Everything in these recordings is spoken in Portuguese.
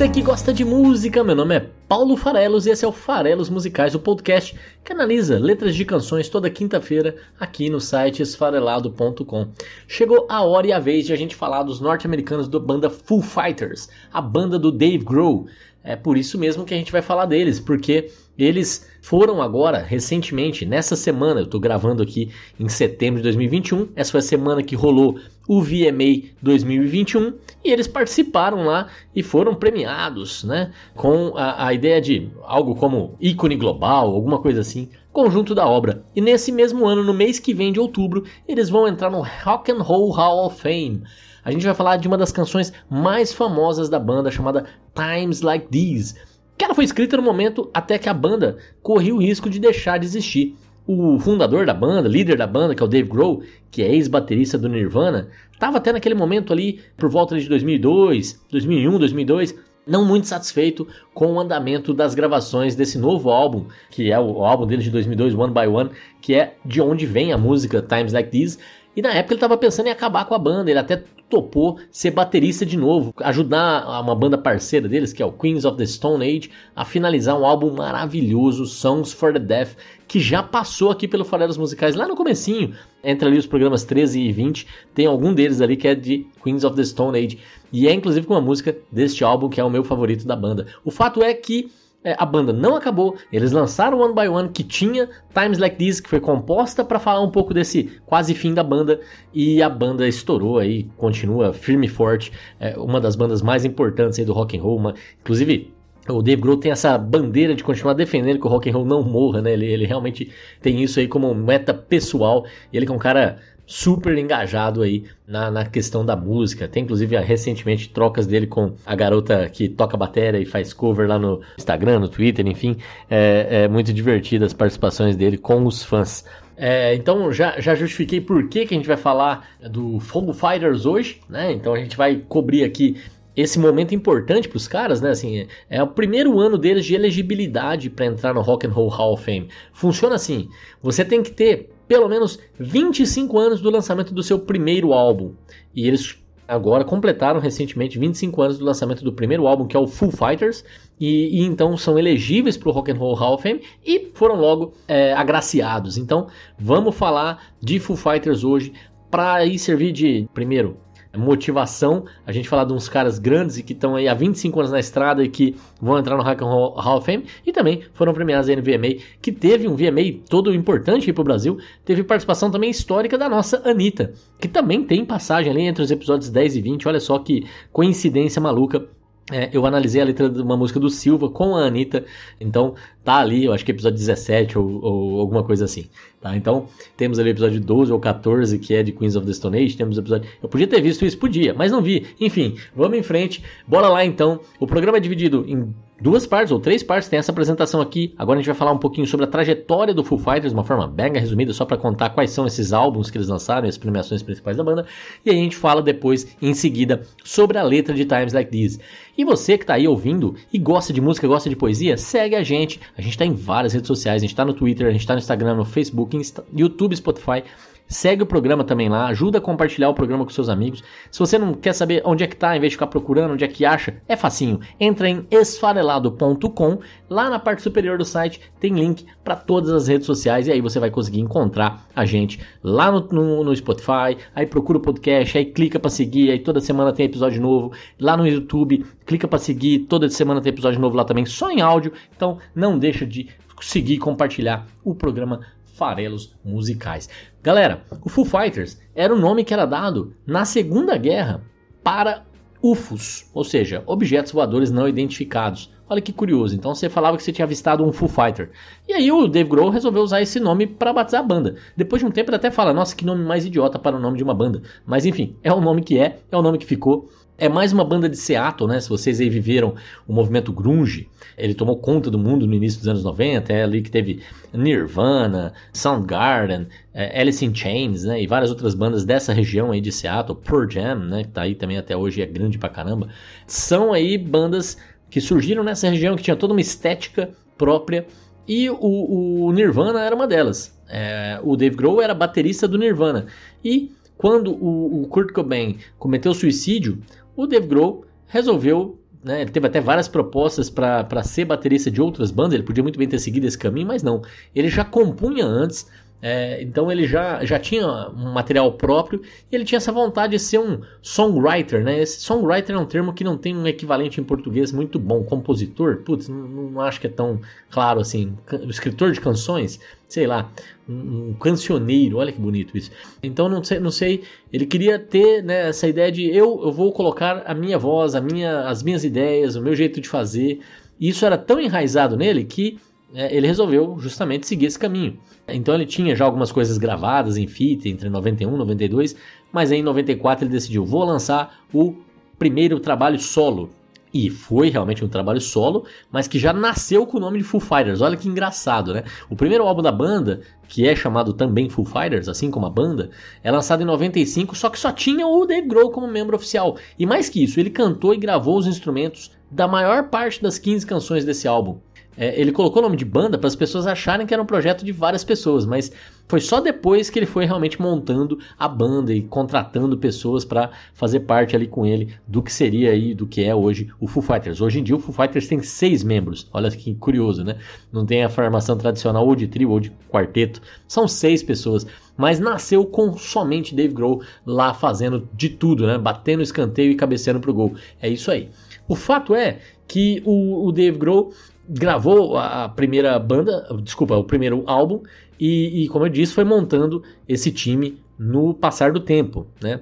Você que gosta de música, meu nome é Paulo Farelos e esse é o Farelos Musicais, o podcast que analisa letras de canções toda quinta-feira aqui no site esfarelado.com. Chegou a hora e a vez de a gente falar dos norte-americanos da banda Foo Fighters, a banda do Dave Grohl. É por isso mesmo que a gente vai falar deles, porque eles foram agora, recentemente, nessa semana, eu estou gravando aqui em setembro de 2021, essa foi a semana que rolou o VMA 2021 e eles participaram lá e foram premiados, né? Com a, a ideia de algo como ícone global, alguma coisa assim, conjunto da obra. E nesse mesmo ano, no mês que vem de outubro, eles vão entrar no Rock and Roll Hall of Fame. A gente vai falar de uma das canções mais famosas da banda, chamada Times Like These, que ela foi escrita no momento até que a banda corria o risco de deixar de existir. O fundador da banda, líder da banda, que é o Dave Grohl, que é ex-baterista do Nirvana, estava até naquele momento ali, por volta de 2002, 2001, 2002, não muito satisfeito com o andamento das gravações desse novo álbum, que é o álbum dele de 2002, One by One, que é de onde vem a música Times Like These. E na época ele estava pensando em acabar com a banda, ele até topou ser baterista de novo, ajudar uma banda parceira deles, que é o Queens of the Stone Age, a finalizar um álbum maravilhoso, Songs for the Deaf, que já passou aqui pelo Farelos Musicais lá no comecinho, entre ali os programas 13 e 20, tem algum deles ali que é de Queens of the Stone Age, e é inclusive com uma música deste álbum que é o meu favorito da banda. O fato é que é, a banda não acabou, eles lançaram One by One que tinha Times Like This, que foi composta para falar um pouco desse quase fim da banda, e a banda estourou aí, continua firme e forte, é uma das bandas mais importantes aí do rock and roll, uma, inclusive o Dave Grohl tem essa bandeira de continuar defendendo que o rock and roll não morra, né? Ele, ele realmente tem isso aí como meta pessoal, ele é um cara super engajado aí na, na questão da música. Tem inclusive recentemente trocas dele com a garota que toca bateria e faz cover lá no Instagram, no Twitter, enfim. É, é muito divertido as participações dele com os fãs. É, então já, já justifiquei por que, que a gente vai falar do Foo Fighters hoje, né? Então a gente vai cobrir aqui esse momento importante para os caras, né? Assim, é o primeiro ano deles de elegibilidade para entrar no Rock and Roll Hall of Fame. Funciona assim: você tem que ter pelo menos 25 anos do lançamento do seu primeiro álbum. E eles agora completaram recentemente 25 anos do lançamento do primeiro álbum, que é o Foo Fighters, e, e então são elegíveis para o Rock and Roll Hall of Fame e foram logo é, agraciados. Então vamos falar de Foo Fighters hoje para aí servir de primeiro motivação, a gente falar de uns caras grandes e que estão aí há 25 anos na estrada e que vão entrar no Rock and Roll Hall of Fame e também foram premiados aí no VMA, que teve um VMA todo importante para o Brasil, teve participação também histórica da nossa Anitta, que também tem passagem ali entre os episódios 10 e 20, olha só que coincidência maluca é, eu analisei a letra de uma música do Silva com a Anitta, então tá ali, eu acho que episódio 17 ou, ou alguma coisa assim. Tá? Então temos ali o episódio 12 ou 14 que é de Queens of the Stone Age, temos o episódio. Eu podia ter visto isso, podia, mas não vi. Enfim, vamos em frente, bora lá então. O programa é dividido em duas partes ou três partes. Tem essa apresentação aqui. Agora a gente vai falar um pouquinho sobre a trajetória do Foo Fighters, de uma forma bem resumida, só para contar quais são esses álbuns que eles lançaram as premiações principais da banda. E aí a gente fala depois, em seguida, sobre a letra de Times Like These. E você que está aí ouvindo e gosta de música, gosta de poesia, segue a gente. A gente está em várias redes sociais. A gente está no Twitter, a gente está no Instagram, no Facebook, Insta, YouTube, Spotify. Segue o programa também lá, ajuda a compartilhar o programa com seus amigos. Se você não quer saber onde é que tá, em vez de ficar procurando onde é que acha, é facinho. Entra em esfarelado.com, lá na parte superior do site tem link para todas as redes sociais e aí você vai conseguir encontrar a gente lá no, no, no Spotify, aí procura o podcast, aí clica para seguir, aí toda semana tem episódio novo. Lá no YouTube, clica para seguir, toda semana tem episódio novo lá também, só em áudio. Então não deixa de seguir e compartilhar o programa farelos musicais. Galera, o Foo Fighters era o nome que era dado na Segunda Guerra para UFOs, ou seja, objetos voadores não identificados. Olha que curioso. Então você falava que você tinha avistado um Foo Fighter. E aí o Dave Grohl resolveu usar esse nome para batizar a banda. Depois de um tempo ele até fala: "Nossa, que nome mais idiota para o nome de uma banda". Mas enfim, é o nome que é, é o nome que ficou. É mais uma banda de Seattle, né? Se vocês aí viveram o movimento grunge, ele tomou conta do mundo no início dos anos 90, é ali que teve Nirvana, Soundgarden, é, Alice in Chains, né? E várias outras bandas dessa região aí de Seattle, Pearl Jam, né? Que tá aí também até hoje, é grande pra caramba. São aí bandas que surgiram nessa região, que tinha toda uma estética própria, e o, o Nirvana era uma delas. É, o Dave Grohl era baterista do Nirvana. E quando o, Kurt Cobain cometeu suicídio, o Dave Grohl resolveu né, ele teve até várias propostas para ser baterista de outras bandas, ele podia muito bem ter seguido esse caminho, mas não. Ele já compunha antes, é, então ele já, já tinha um material próprio e ele tinha essa vontade de ser um songwriter. Né? Esse songwriter é um termo que não tem um equivalente em português muito bom. Compositor, putz, não, não acho que é tão claro assim. Escritor de canções, sei lá, um, um cancioneiro, olha que bonito isso. Então não sei, não sei ele queria ter né, essa ideia de eu, eu vou colocar a minha voz, a minha, as minhas ideias, o meu jeito de fazer. E isso era tão enraizado nele que ele resolveu justamente seguir esse caminho. Então ele tinha já algumas coisas gravadas em fita entre 91 e 92, mas em 94 ele decidiu, vou lançar o primeiro trabalho solo. E foi realmente um trabalho solo, mas que já nasceu com o nome de Foo Fighters. Olha que engraçado, né? O primeiro álbum da banda, que é chamado também Foo Fighters, assim como a banda, é lançado em 95, só que só tinha o Dave Grohl como membro oficial. E mais que isso, ele cantou e gravou os instrumentos da maior parte das 15 canções desse álbum. É, ele colocou o nome de banda para as pessoas acharem que era um projeto de várias pessoas, mas foi só depois que ele foi realmente montando a banda e contratando pessoas para fazer parte ali com ele do que seria aí, do que é hoje o Foo Fighters. Hoje em dia o Foo Fighters tem seis membros, olha que curioso, né? Não tem a formação tradicional ou de trio ou de quarteto, são seis pessoas mas nasceu com somente Dave Grohl lá fazendo de tudo, né? Batendo escanteio e cabeceando pro gol. É isso aí. O fato é que o, o Dave Grohl gravou a primeira banda, desculpa, o primeiro álbum, e, e, como eu disse, foi montando esse time no passar do tempo, né?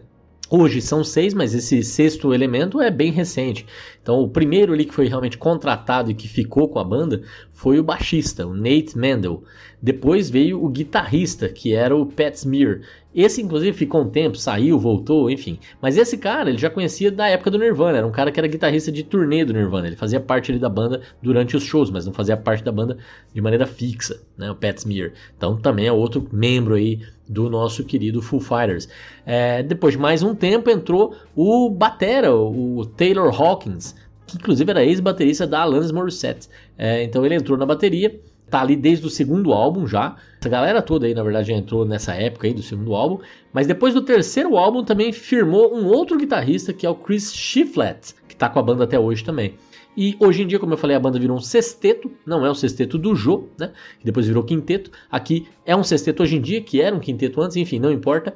Hoje são seis, mas esse sexto elemento é bem recente. Então, o primeiro ali que foi realmente contratado e que ficou com a banda foi o baixista, o Nate Mendel. Depois veio o guitarrista, que era o Pat Smear. Esse, inclusive, ficou um tempo, saiu, voltou, enfim. Mas esse cara, ele já conhecia da época do Nirvana. Era um cara que era guitarrista de turnê do Nirvana. Ele fazia parte ali da banda durante os shows, mas não fazia parte da banda de maneira fixa, né? O Pat Smear. Então, também é outro membro aí do nosso querido Foo Fighters. É, depois de mais um tempo, entrou o Batera, o Taylor Hawkins, que inclusive era ex-baterista da Alanis Morissette. É, então ele entrou na bateria tá ali desde o segundo álbum já. Essa galera toda aí, na verdade, já entrou nessa época aí do segundo álbum. Mas depois do terceiro álbum também firmou um outro guitarrista, que é o Chris Shiflett, que tá com a banda até hoje também. E hoje em dia, como eu falei, a banda virou um sexteto, não é o sexteto do Jô, né? Que depois virou quinteto. Aqui é um sexteto hoje em dia, que era um quinteto antes, enfim, não importa.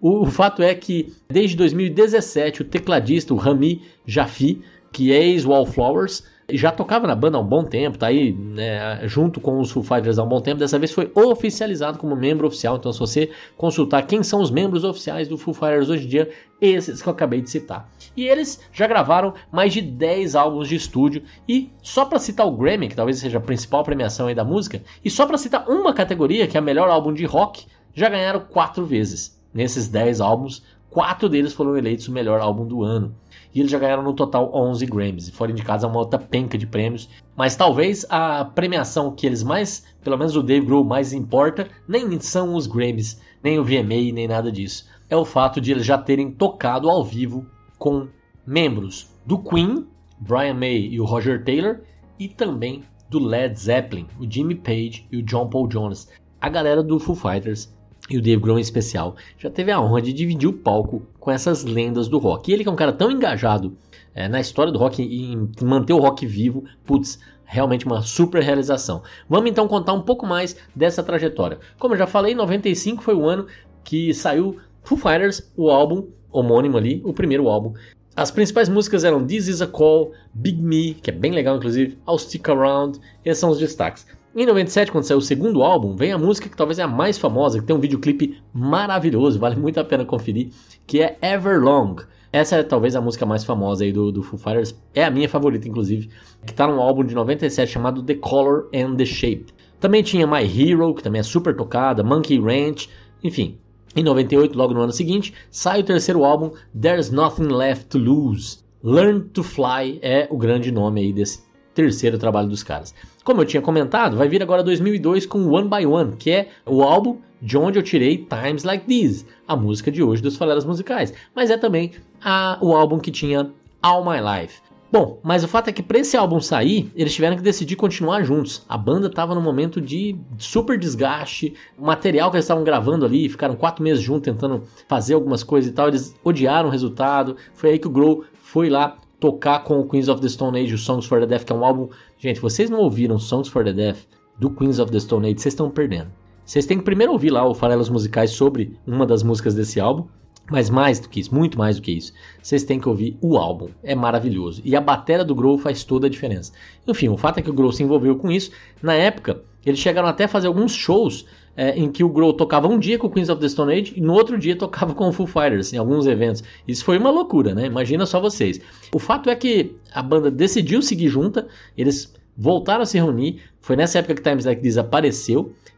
O, o fato é que desde 2017 o tecladista, o Rami Jafi, que é ex-Wallflowers, já tocava na banda há um bom tempo, tá aí né, junto com os Foo Fighters há um bom tempo. Dessa vez foi oficializado como membro oficial. Então, se você consultar quem são os membros oficiais do Foo Fighters hoje em dia, esses que eu acabei de citar. E eles já gravaram mais de 10 álbuns de estúdio. E só para citar o Grammy, que talvez seja a principal premiação aí da música, e só para citar uma categoria, que é a melhor álbum de rock, já ganharam quatro vezes. Nesses 10 álbuns, quatro deles foram eleitos o melhor álbum do ano e eles já ganharam no total 11 Grammys e foram indicados a uma outra penca de prêmios. Mas talvez a premiação que eles mais, pelo menos o Dave Grohl mais importa, nem são os Grammys, nem o VMA, nem nada disso. É o fato de eles já terem tocado ao vivo com membros do Queen, Brian May e o Roger Taylor, e também do Led Zeppelin, o Jimmy Page e o John Paul Jones. A galera do Foo Fighters e o Dave Grohl em especial, já teve a honra de dividir o palco com essas lendas do rock. E ele que é um cara tão engajado é, na história do rock e em manter o rock vivo, putz, realmente uma super realização. Vamos então contar um pouco mais dessa trajetória. Como eu já falei, 95 foi o ano que saiu Foo Fighters, o álbum homônimo ali, o primeiro álbum. As principais músicas eram This Is a Call, Big Me, que é bem legal inclusive, I'll Stick Around, esses são os destaques. Em 97, quando saiu o segundo álbum, vem a música que talvez é a mais famosa, que tem um videoclipe maravilhoso, vale muito a pena conferir, que é Everlong. Essa é talvez a música mais famosa aí do, do Foo Fighters, é a minha favorita inclusive, que está num álbum de 97 chamado The Color and the Shape. Também tinha My Hero, que também é super tocada, Monkey Ranch, enfim. Em 98, logo no ano seguinte, sai o terceiro álbum There's Nothing Left to Lose. Learn to Fly é o grande nome aí desse terceiro trabalho dos caras. Como eu tinha comentado, vai vir agora 2002 com One by One, que é o álbum de onde eu tirei Times Like These, a música de hoje dos Faleras Musicais. Mas é também a, o álbum que tinha All My Life. Bom, mas o fato é que para esse álbum sair, eles tiveram que decidir continuar juntos. A banda estava num momento de super desgaste, o material que eles estavam gravando ali, ficaram quatro meses juntos tentando fazer algumas coisas e tal, eles odiaram o resultado. Foi aí que o Grohl foi lá tocar com o Queens of the Stone Age, o Songs for the Deaf, que é um álbum. Gente, vocês não ouviram Songs for the Deaf do Queens of the Stone Age, vocês estão perdendo. Vocês têm que primeiro ouvir lá o Farelas Musicais sobre uma das músicas desse álbum. Mas mais do que isso, muito mais do que isso, vocês têm que ouvir o álbum. É maravilhoso. E a bateria do Grohl faz toda a diferença. Enfim, o fato é que o Grohl se envolveu com isso. Na época, eles chegaram até a fazer alguns shows é, em que o Grohl tocava um dia com o Queens of the Stone Age e no outro dia tocava com o Foo Fighters em alguns eventos. Isso foi uma loucura, né? Imagina só vocês. O fato é que a banda decidiu seguir junta, eles voltaram a se reunir. Foi nessa época que Times Like.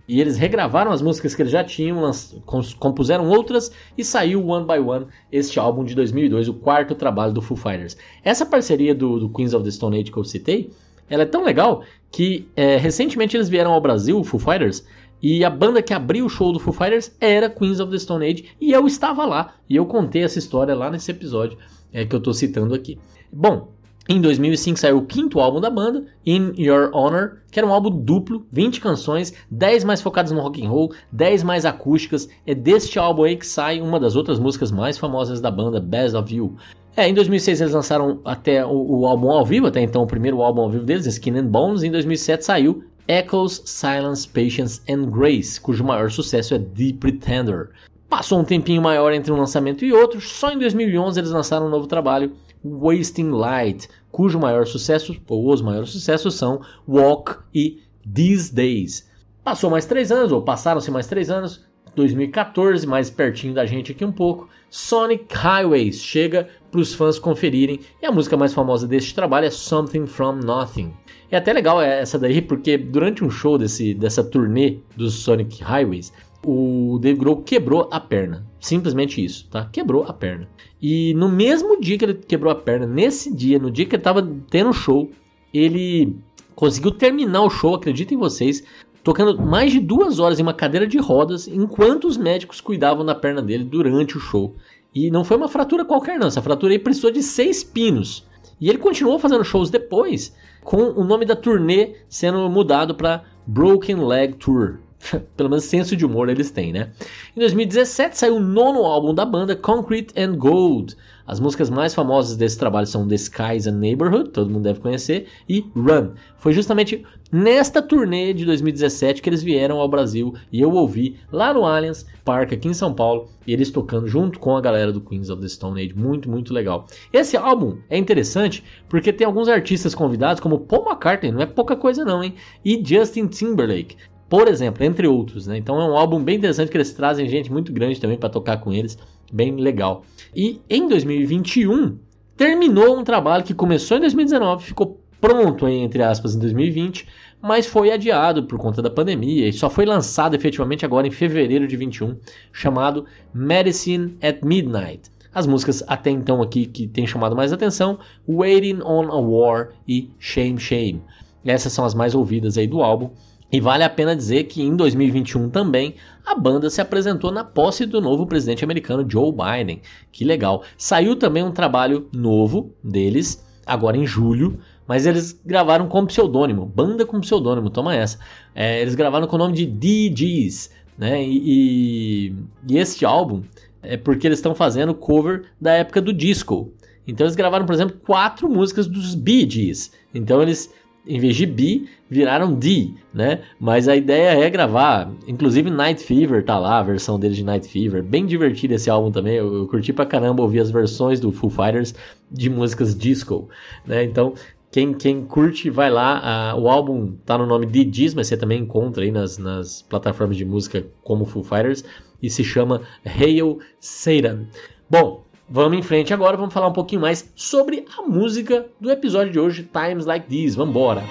E eles regravaram as músicas que eles já tinham, compuseram outras e saiu One by One, este álbum de 2002, o quarto trabalho do Foo Fighters. Essa parceria do, do Queens of the Stone Age que eu citei, ela é tão legal que é, recentemente eles vieram ao Brasil, o Foo Fighters, e a banda que abriu o show do Foo Fighters era Queens of the Stone Age e eu estava lá e eu contei essa história lá nesse episódio é, que eu estou citando aqui. Bom, em 2005 saiu o quinto álbum da banda, In Your Honor, que era um álbum duplo, 20 canções, 10 mais focadas no rock and roll, 10 mais acústicas. É deste álbum aí que sai uma das outras músicas mais famosas da banda, Best of You. É, em 2006 eles lançaram até o, o, álbum ao vivo, até então o primeiro álbum ao vivo deles, Skin and Bones. Em 2007 saiu Echoes, Silence, Patience and Grace, cujo maior sucesso é The Pretender. Passou um tempinho maior entre um lançamento e outro, só em 2011 eles lançaram um novo trabalho, Wasting Light, cujo maior sucesso, ou os maiores sucessos são Walk e These Days. Passou mais três anos, ou passaram-se mais três anos, 2014, mais pertinho da gente aqui um pouco, Sonic Highways chega para os fãs conferirem, e a música mais famosa deste trabalho é Something From Nothing. É até legal essa daí, porque durante um show desse, dessa turnê dos Sonic Highways, o Dave Grohl quebrou a perna. Simplesmente isso, tá? Quebrou a perna. E no mesmo dia que ele quebrou a perna, nesse dia, no dia que ele tava tendo show, ele conseguiu terminar o show, acreditem vocês, tocando mais de duas horas em uma cadeira de rodas, enquanto os médicos cuidavam da perna dele durante o show. E não foi uma fratura qualquer, não. Essa fratura aí precisou de seis pinos. E ele continuou fazendo shows depois, com o nome da turnê sendo mudado para Broken Leg Tour. Pelo menos senso de humor eles têm, né? Em 2017 saiu o nono álbum da banda, Concrete and Gold. As músicas mais famosas desse trabalho são The Skies and Neighborhood, todo mundo deve conhecer, e Run. Foi justamente nesta turnê de 2017 que eles vieram ao Brasil e eu ouvi lá no Allianz Park, aqui em São Paulo, eles tocando junto com a galera do Queens of the Stone Age. Muito, muito legal. Esse álbum é interessante porque tem alguns artistas convidados, como Paul McCartney, não é pouca coisa não, hein? E Justin Timberlake por exemplo, entre outros, né? Então é um álbum bem interessante que eles trazem gente muito grande também para tocar com eles, bem legal. E em 2021 terminou um trabalho que começou em 2019, ficou pronto entre aspas em 2020, mas foi adiado por conta da pandemia e só foi lançado efetivamente agora em fevereiro de 21, chamado Medicine at Midnight. As músicas até então aqui que tem chamado mais atenção, Waiting on a War e Shame Shame. Essas são as mais ouvidas aí do álbum. E vale a pena dizer que em 2021 também a banda se apresentou na posse do novo presidente americano Joe Biden. Que legal. Saiu também um trabalho novo deles, agora em julho, mas eles gravaram com pseudônimo, banda com pseudônimo, toma essa. É, eles gravaram com o nome de DGs, né? E, e, e este álbum é porque eles estão fazendo cover da época do disco. Então eles gravaram, por exemplo, quatro músicas dos Bee. Então eles em vez de B, viraram D, né? Mas a ideia é gravar. Inclusive Night Fever tá lá, a versão dele de Night Fever. Bem divertido esse álbum também. Eu, eu curti pra caramba ouvir as versões do Foo Fighters de músicas disco, né? Então, quem, quem curte, vai lá. o álbum tá no nome de Diz, mas você também encontra aí nas, nas plataformas de música como Foo Fighters. E se chama Hail Satan. Bom, Vamos em frente agora, vamos falar um pouquinho mais sobre a música do episódio de hoje, Times Like These. Vamos embora!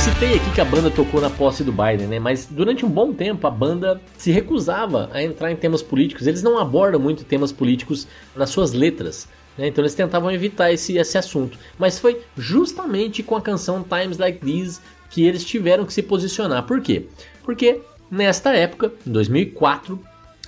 citei aqui que a banda tocou na posse do Biden, né? Mas durante um bom tempo a banda se recusava a entrar em temas políticos. Eles não abordam muito temas políticos nas suas letras. Né? Então eles tentavam evitar esse, esse assunto. Mas foi justamente com a canção Times Like These que eles tiveram que se posicionar. Por quê? Porque nesta época, em 2004,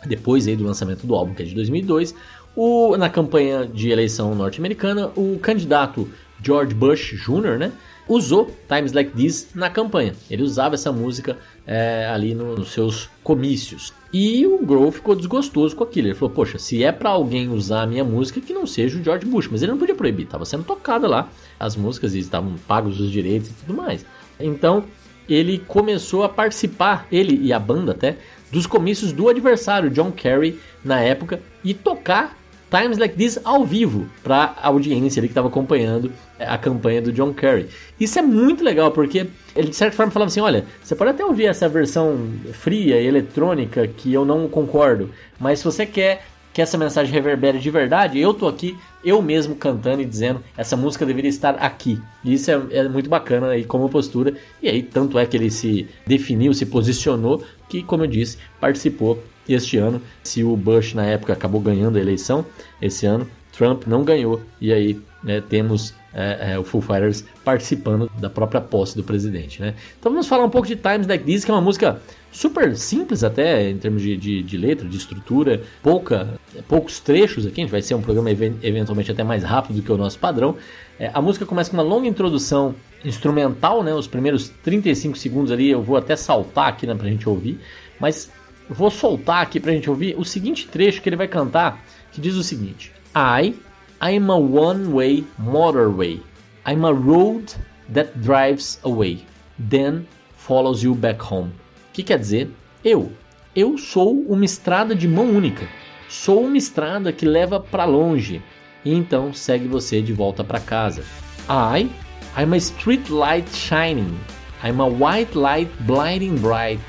depois aí do lançamento do álbum, que é de 2002, o, na campanha de eleição norte-americana, o candidato George Bush Jr., né, usou Times Like This na campanha. Ele usava essa música é, ali no, nos seus comícios. E o Grove ficou desgostoso com aquilo. Ele falou: Poxa, se é para alguém usar a minha música, que não seja o George Bush. Mas ele não podia proibir, estava sendo tocada lá as músicas e estavam pagos os direitos e tudo mais. Então ele começou a participar, ele e a banda até, dos comícios do adversário John Kerry na época e tocar Times Like This ao vivo para a audiência ali que estava acompanhando é, a campanha do John Kerry. Isso é muito legal porque ele de certa forma falava assim, olha, você pode até ouvir essa versão fria e eletrônica que eu não concordo, mas se você quer que essa mensagem reverbere de verdade, eu tô aqui, eu mesmo cantando e dizendo essa música deveria estar aqui. Isso é, é, muito bacana aí como postura. E aí, tanto é que ele se definiu, se posicionou, que, como eu disse, participou este ano. Se o Bush na época acabou ganhando a eleição, esse ano Trump não ganhou. E aí né, temos é, é, o Foo Fighters participando da própria posse do presidente. Né? Então vamos falar um pouco de Times Like This, que é uma música super simples até em termos de, de, de letra, de estrutura, pouca, poucos trechos aqui. A gente vai ser um programa eventualmente até mais rápido do que o nosso padrão. É, a música começa com uma longa introdução instrumental, né? Os primeiros 35 segundos ali eu vou até saltar aqui né, pra gente ouvir, mas vou soltar aqui pra gente ouvir o seguinte trecho que ele vai cantar, que diz o seguinte: I, I'm a one-way motorway. I'm a road that drives away, then follows you back home. Que quer dizer? Eu. Eu sou uma estrada de mão única. Sou uma estrada que leva para longe e então segue você de volta para casa. I, I'm a street light shining. I'm a white light blinding bright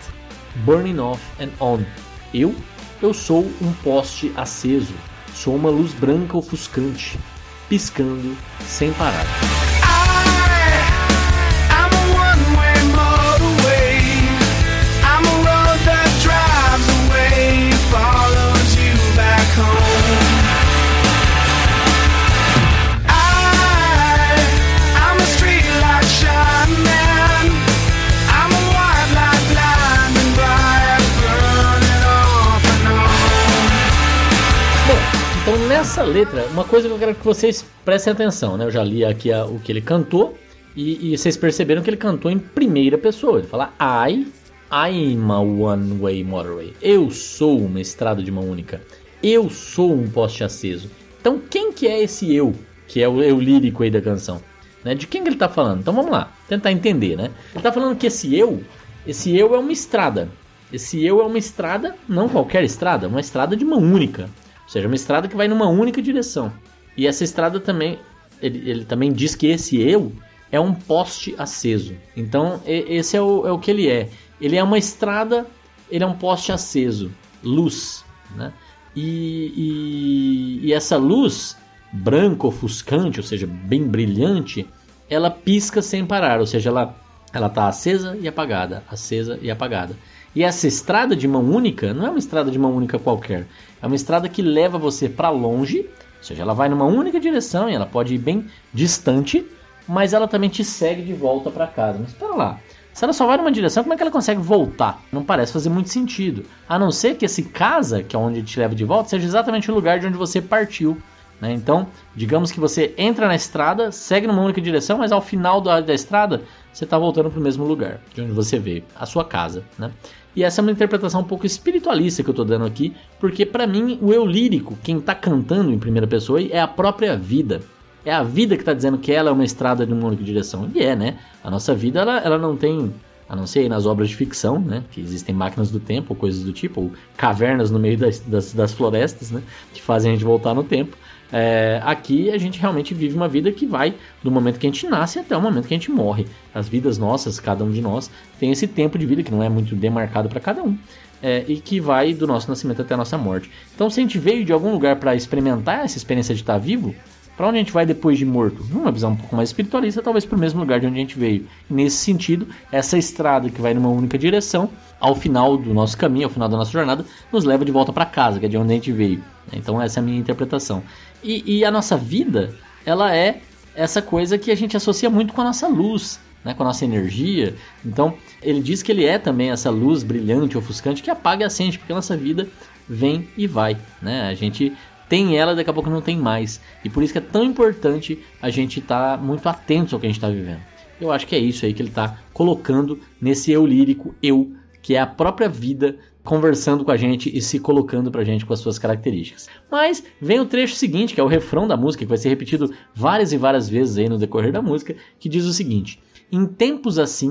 burning off and on. Eu, eu sou um poste aceso, sou uma luz branca ofuscante, piscando sem parar. Letra, uma coisa que eu quero que vocês prestem atenção, né? Eu já li aqui a, o que ele cantou e, e, vocês perceberam que ele cantou em primeira pessoa. Ele fala I, I'm a one-way motorway. Eu sou uma estrada de mão única. Eu sou um poste aceso. Então quem que é esse eu? Que é o eu lírico aí da canção. Né? De quem que ele está falando? Então vamos lá, tentar entender, né? Ele está falando que esse eu, esse eu é uma estrada. Esse eu é uma estrada, não qualquer estrada, uma estrada de mão única seja, uma estrada que vai numa única direção. E essa estrada também, ele, ele também diz que esse eu é um poste aceso. Então, esse é o, é o que ele é. Ele é uma estrada, ele é um poste aceso, luz, né? E, e, e essa luz branca, ofuscante, ou seja, bem brilhante, ela pisca sem parar, ou seja, ela ela está acesa e apagada, acesa e apagada. E essa estrada de mão única não é uma estrada de mão única qualquer. É uma estrada que leva você para longe, ou seja, ela vai numa única direção e ela pode ir bem distante, mas ela também te segue de volta para casa. Mas espera lá. Se ela só vai numa direção, como é que ela consegue voltar? Não parece fazer muito sentido. A não ser que esse casa, que é onde te leva de volta, seja exatamente o lugar de onde você partiu. Né? Então, digamos que você entra na estrada, segue numa única direção, mas ao final da, da estrada você está voltando para o mesmo lugar de onde você veio, a sua casa. Né? E essa é uma interpretação um pouco espiritualista que eu estou dando aqui, porque para mim o eu lírico, quem está cantando em primeira pessoa, é a própria vida. É a vida que está dizendo que ela é uma estrada de uma única direção. E é, né? A nossa vida ela, ela não tem, a não ser nas obras de ficção, né? Que existem máquinas do tempo, coisas do tipo, ou cavernas no meio das, das, das florestas, né? Que fazem a gente voltar no tempo. É, aqui a gente realmente vive uma vida que vai do momento que a gente nasce até o momento que a gente morre. As vidas nossas, cada um de nós, tem esse tempo de vida que não é muito demarcado para cada um. É, e que vai do nosso nascimento até a nossa morte. Então, se a gente veio de algum lugar para experimentar essa experiência de estar vivo, Para onde a gente vai depois de morto? Numa visão um pouco mais espiritualista, talvez para o mesmo lugar de onde a gente veio. Nesse sentido, essa estrada que vai numa única direção, ao final do nosso caminho, ao final da nossa jornada, nos leva de volta para casa, que é de onde a gente veio. Então essa é a minha interpretação. E, e a nossa vida, ela é essa coisa que a gente associa muito com a nossa luz, né, com a nossa energia. Então, ele diz que ele é também essa luz brilhante, ofuscante, que apaga e acende, porque a nossa vida vem e vai. Né? A gente tem ela, daqui a pouco não tem mais. E por isso que é tão importante a gente estar tá muito atento ao que a gente está vivendo. Eu acho que é isso aí que ele está colocando nesse eu lírico, eu, que é a própria vida conversando com a gente e se colocando pra gente com as suas características. Mas vem o trecho seguinte, que é o refrão da música, que vai ser repetido várias e várias vezes aí no decorrer da música, que diz o seguinte: Em tempos assim,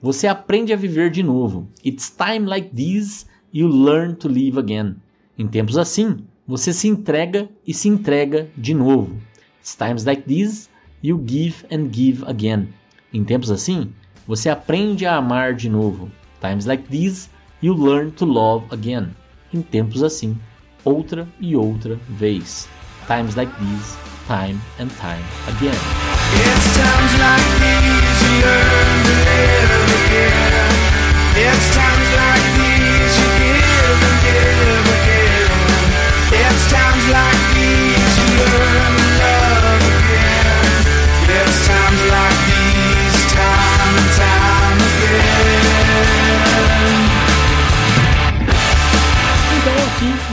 você aprende a viver de novo. It's time like this you learn to live again. Em tempos assim, você se entrega e se entrega de novo. It's times like this you give and give again. Em tempos assim, você aprende a amar de novo. Times like this you learn to love again. Em tempos assim, outra e outra vez. Times like these, time and time again. It's times like these you learn to live again. It's times like these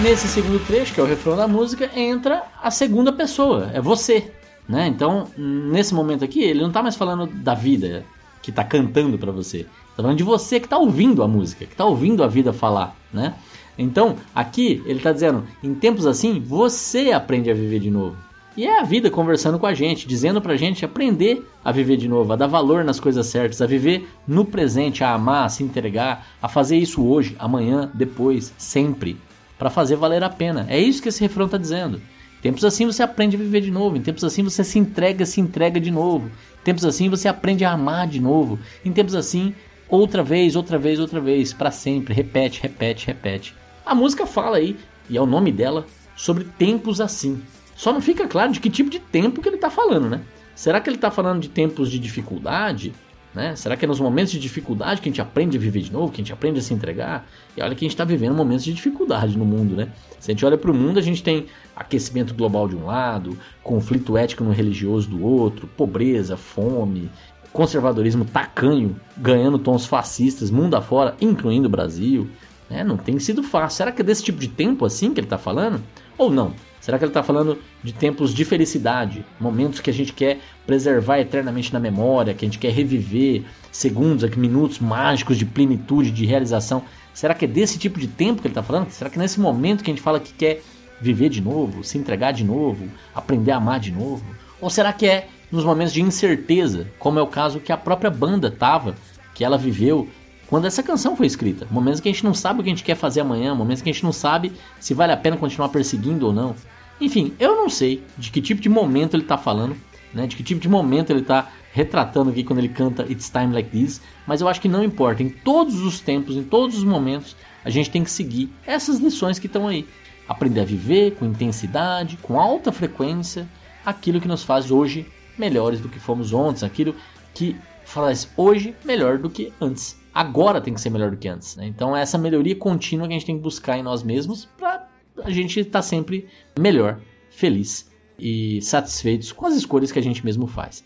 nesse segundo trecho, que é o refrão da música, entra a segunda pessoa, é você, né? Então, nesse momento aqui, ele não tá mais falando da vida que tá cantando para você. Tá falando de você que tá ouvindo a música, que tá ouvindo a vida falar, né? Então, aqui ele está dizendo, em tempos assim, você aprende a viver de novo. E é a vida conversando com a gente, dizendo pra gente aprender a viver de novo, a dar valor nas coisas certas, a viver no presente, a amar, a se entregar, a fazer isso hoje, amanhã, depois, sempre, para fazer valer a pena. É isso que esse refrão está dizendo. Em tempos assim você aprende a viver de novo, em tempos assim você se entrega, se entrega de novo. Em tempos assim você aprende a amar de novo. Em tempos assim, outra vez, outra vez, outra vez, para sempre, repete, repete, repete. A música fala aí, e é o nome dela, sobre tempos assim. Só não fica claro de que tipo de tempo que ele está falando, né? Será que ele está falando de tempos de dificuldade? Né? Será que é nos momentos de dificuldade que a gente aprende a viver de novo, que a gente aprende a se entregar? E olha que a gente está vivendo momentos de dificuldade no mundo, né? Se a gente olha para o mundo, a gente tem aquecimento global de um lado, conflito ético no religioso do outro, pobreza, fome, conservadorismo tacanho, ganhando tons fascistas mundo afora, incluindo o Brasil. Né? Não tem sido fácil. Será que é desse tipo de tempo assim que ele está falando? Ou não? Será que ele está falando de tempos de felicidade, momentos que a gente quer preservar eternamente na memória, que a gente quer reviver, segundos, minutos mágicos de plenitude, de realização? Será que é desse tipo de tempo que ele está falando? Será que nesse momento que a gente fala que quer viver de novo, se entregar de novo, aprender a amar de novo? Ou será que é nos momentos de incerteza, como é o caso que a própria banda tava, que ela viveu quando essa canção foi escrita. Momentos que a gente não sabe o que a gente quer fazer amanhã, momentos que a gente não sabe se vale a pena continuar perseguindo ou não. Enfim, eu não sei de que tipo de momento ele está falando, né? De que tipo de momento ele está retratando aqui quando ele canta It's Time Like This, mas eu acho que não importa. Em todos os tempos, em todos os momentos, a gente tem que seguir essas lições que estão aí. Aprender a viver com intensidade, com alta frequência, aquilo que nos faz hoje melhores do que fomos ontem, aquilo que faz hoje melhor do que antes agora tem que ser melhor do que antes. Né? Então, é essa melhoria contínua que a gente tem que buscar em nós mesmos para a gente estar tá sempre melhor, feliz e satisfeitos com as escolhas que a gente mesmo faz.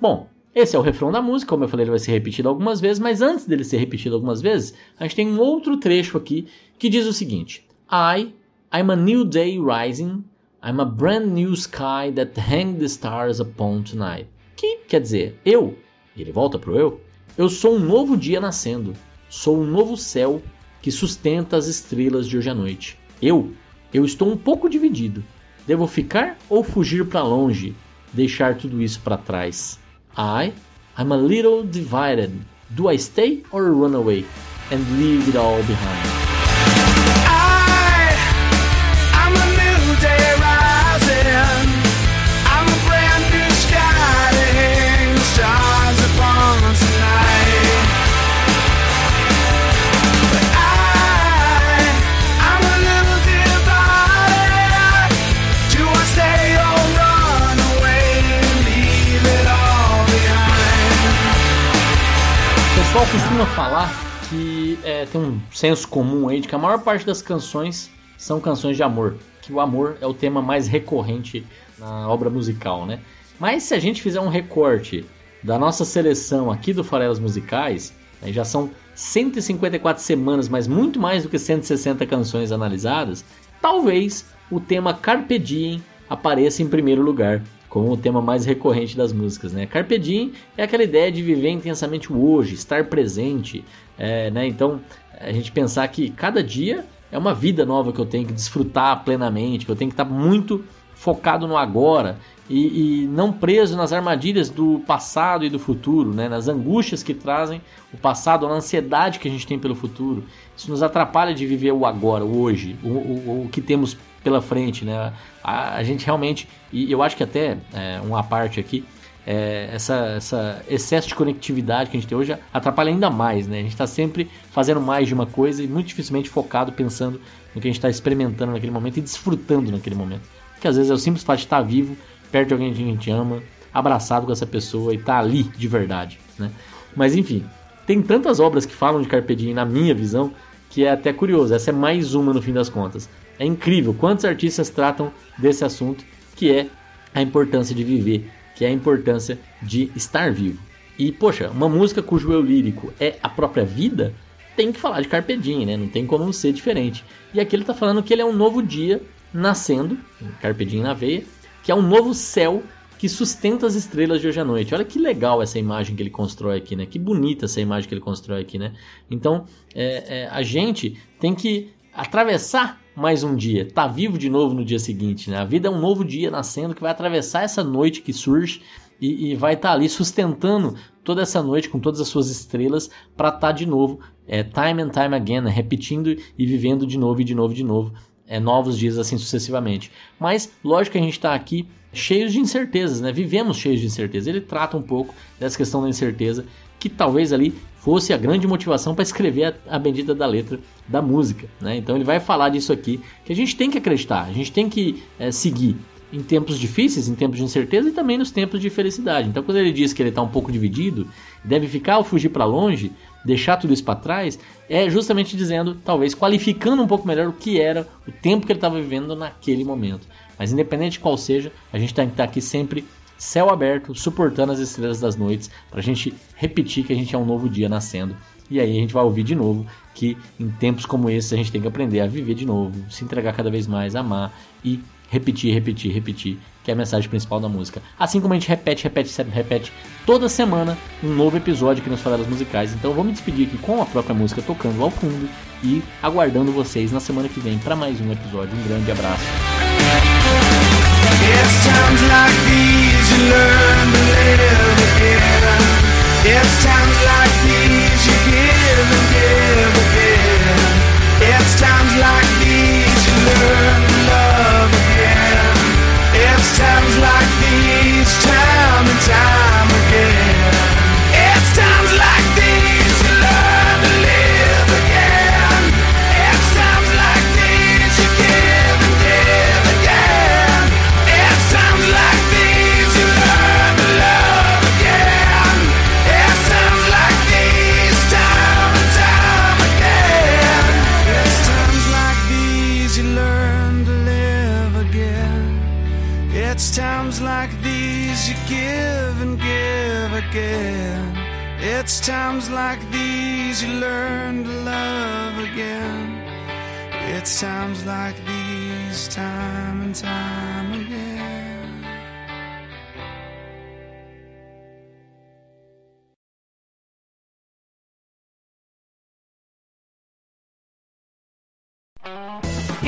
Bom, esse é o refrão da música, como eu falei, ele vai ser repetido algumas vezes, mas antes dele ser repetido algumas vezes, a gente tem um outro trecho aqui que diz o seguinte: I, I'm a new day rising, I'm a brand new sky that hang the stars upon tonight. Que quer dizer, eu, ele volta pro eu, eu sou um novo dia nascendo, sou um novo céu que sustenta as estrelas de hoje à noite. Eu, eu estou um pouco dividido. Devo ficar ou fugir para longe, deixar tudo isso para trás? I, I'm a little divided. Do I stay or run away and leave it all behind? Costuma falar que é, tem um senso comum aí de que a maior parte das canções são canções de amor, que o amor é o tema mais recorrente na obra musical, né? Mas se a gente fizer um recorte da nossa seleção aqui do Farelas Musicais, né, já são 154 semanas, mas muito mais do que 160 canções analisadas, talvez o tema Carpe Diem apareça em primeiro lugar como o tema mais recorrente das músicas, né? Carpe Diem é aquela ideia de viver intensamente o hoje, estar presente, é, né? Então, a gente pensar que cada dia é uma vida nova que eu tenho que desfrutar plenamente, que eu tenho que estar muito focado no agora e, e, não preso nas armadilhas do passado e do futuro, né? nas angústias que trazem o passado, na ansiedade que a gente tem pelo futuro. Isso nos atrapalha de viver o agora, o hoje, o, o, o que temos pela frente, né? A, a gente realmente, e eu acho que até é, uma parte aqui, é, essa, essa excesso de conectividade que a gente tem hoje atrapalha ainda mais, né? A gente está sempre fazendo mais de uma coisa e muito dificilmente focado, pensando no que a gente está experimentando naquele momento e desfrutando naquele momento. Que às vezes é o simples fato de estar tá vivo, perto de alguém que a gente ama, abraçado com essa pessoa e tá ali de verdade, né? Mas enfim, tem tantas obras que falam de Carpe Diem na minha visão que é até curioso. Essa é mais uma no fim das contas. É incrível quantos artistas tratam desse assunto, que é a importância de viver, que é a importância de estar vivo. E, poxa, uma música cujo eu lírico é a própria vida, tem que falar de Carpe Diem, né? Não tem como ser diferente. E aqui ele está falando que ele é um novo dia nascendo, Carpe Diem na veia, que é um novo céu que sustenta as estrelas de hoje à noite. Olha que legal essa imagem que ele constrói aqui, né? Que bonita essa imagem que ele constrói aqui, né? Então, é, é, a gente tem que atravessar mais um dia, tá vivo de novo no dia seguinte, né? A vida é um novo dia nascendo que vai atravessar essa noite que surge e, e vai estar tá ali sustentando toda essa noite com todas as suas estrelas para estar tá de novo, é, time and time again, né? repetindo e vivendo de novo e de novo e de novo, é, novos dias assim sucessivamente. Mas lógico que a gente está aqui cheios de incertezas, né? Vivemos cheios de incertezas. Ele trata um pouco dessa questão da incerteza que talvez ali fosse a grande motivação para escrever a, a bendita da letra da música. Né? Então ele vai falar disso aqui, que a gente tem que acreditar, a gente tem que é, seguir em tempos difíceis, em tempos de incerteza e também nos tempos de felicidade. Então quando ele diz que ele está um pouco dividido, deve ficar ou fugir para longe, deixar tudo isso para trás, é justamente dizendo, talvez qualificando um pouco melhor o que era o tempo que ele estava vivendo naquele momento. Mas independente de qual seja, a gente tem que estar tá aqui sempre céu aberto, suportando as estrelas das noites, para a gente repetir que a gente é um novo dia nascendo. E aí a gente vai ouvir de novo que em tempos como esse a gente tem que aprender a viver de novo, se entregar cada vez mais, amar e repetir, repetir, repetir, que é a mensagem principal da música. Assim como a gente repete, repete, repete toda semana um novo episódio aqui nas Faladas Musicais. Então vou me despedir aqui com a própria música tocando ao fundo e aguardando vocês na semana que vem para mais um episódio. Um grande abraço. It's times like these you learn time